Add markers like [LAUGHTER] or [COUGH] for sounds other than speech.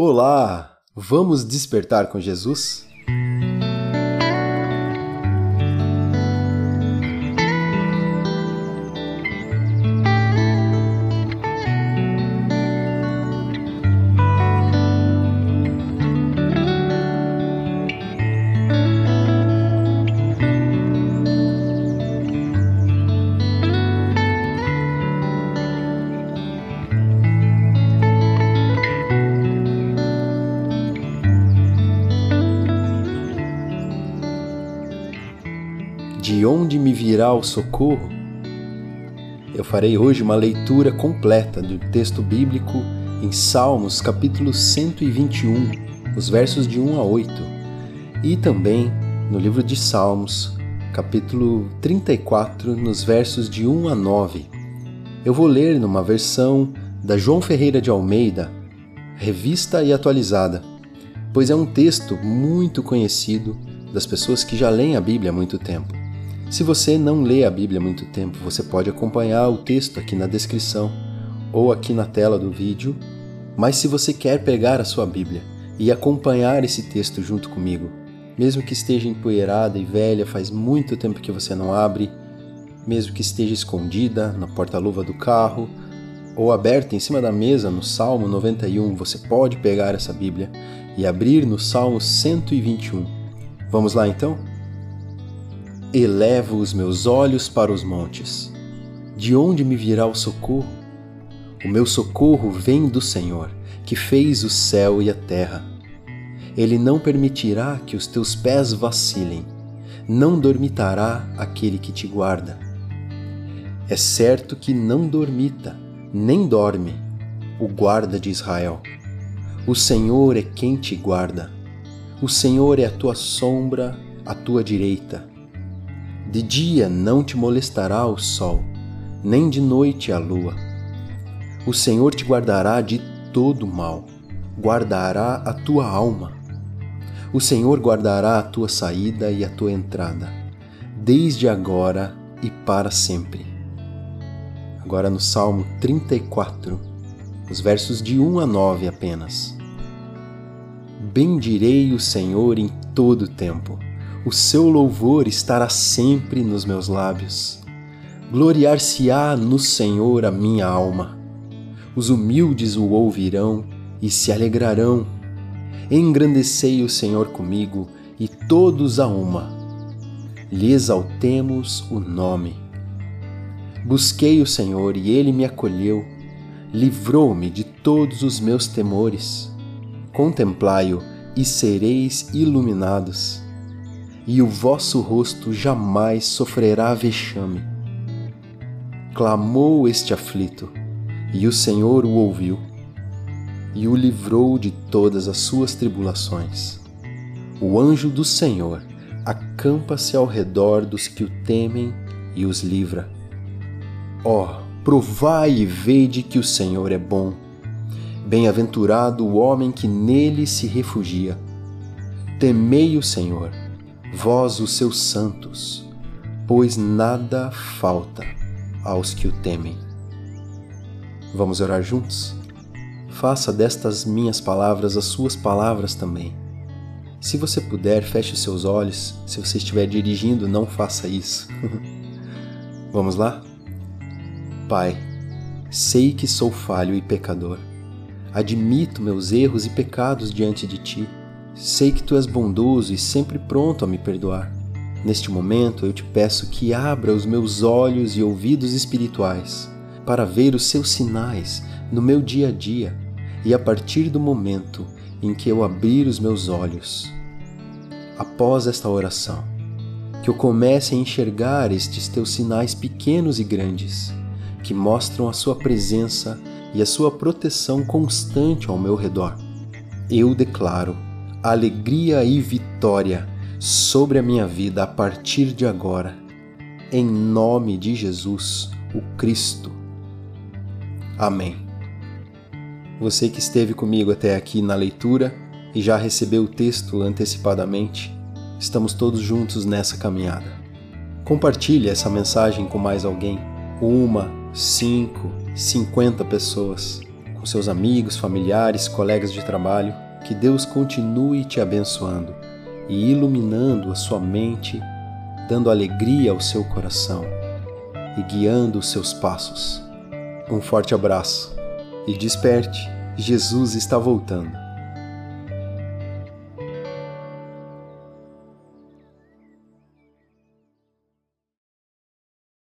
Olá! Vamos despertar com Jesus? De onde me virá o socorro? Eu farei hoje uma leitura completa do texto bíblico em Salmos, capítulo 121, os versos de 1 a 8, e também no livro de Salmos, capítulo 34, nos versos de 1 a 9. Eu vou ler numa versão da João Ferreira de Almeida, revista e atualizada, pois é um texto muito conhecido das pessoas que já leem a Bíblia há muito tempo. Se você não lê a Bíblia há muito tempo, você pode acompanhar o texto aqui na descrição ou aqui na tela do vídeo. Mas se você quer pegar a sua Bíblia e acompanhar esse texto junto comigo, mesmo que esteja empoeirada e velha, faz muito tempo que você não abre, mesmo que esteja escondida na porta-luva do carro ou aberta em cima da mesa no Salmo 91, você pode pegar essa Bíblia e abrir no Salmo 121. Vamos lá então? Elevo os meus olhos para os montes. De onde me virá o socorro? O meu socorro vem do Senhor, que fez o céu e a terra. Ele não permitirá que os teus pés vacilem, não dormitará aquele que te guarda. É certo que não dormita, nem dorme, o guarda de Israel. O Senhor é quem te guarda. O Senhor é a tua sombra, a tua direita. De dia não te molestará o sol, nem de noite a lua. O Senhor te guardará de todo mal, guardará a tua alma. O Senhor guardará a tua saída e a tua entrada, desde agora e para sempre. Agora no Salmo 34, os versos de 1 a 9 apenas. Bendirei o Senhor em todo o tempo o seu louvor estará sempre nos meus lábios. Gloriar-se-á no Senhor a minha alma. Os humildes o ouvirão e se alegrarão. Engrandecei o Senhor comigo e todos a uma. Lhe exaltemos o nome. Busquei o Senhor e ele me acolheu, livrou-me de todos os meus temores. Contemplai-o e sereis iluminados e o vosso rosto jamais sofrerá vexame. Clamou este aflito, e o Senhor o ouviu, e o livrou de todas as suas tribulações. O anjo do Senhor acampa-se ao redor dos que o temem e os livra. Ó, oh, provai e vede que o Senhor é bom. Bem-aventurado o homem que nele se refugia. Temei o Senhor vós os seus santos, pois nada falta aos que o temem. Vamos orar juntos? Faça destas minhas palavras as suas palavras também. Se você puder, feche seus olhos. Se você estiver dirigindo, não faça isso. [LAUGHS] Vamos lá? Pai, sei que sou falho e pecador. Admito meus erros e pecados diante de ti Sei que tu és bondoso e sempre pronto a me perdoar. Neste momento eu te peço que abra os meus olhos e ouvidos espirituais para ver os seus sinais no meu dia a dia e a partir do momento em que eu abrir os meus olhos. Após esta oração, que eu comece a enxergar estes teus sinais pequenos e grandes, que mostram a Sua presença e a Sua proteção constante ao meu redor. Eu declaro alegria e vitória sobre a minha vida a partir de agora, em nome de Jesus, o Cristo. Amém. Você que esteve comigo até aqui na leitura e já recebeu o texto antecipadamente, estamos todos juntos nessa caminhada. Compartilhe essa mensagem com mais alguém, uma, cinco, cinquenta pessoas com seus amigos, familiares, colegas de trabalho. Que Deus continue te abençoando e iluminando a sua mente, dando alegria ao seu coração e guiando os seus passos. Um forte abraço e desperte, Jesus está voltando.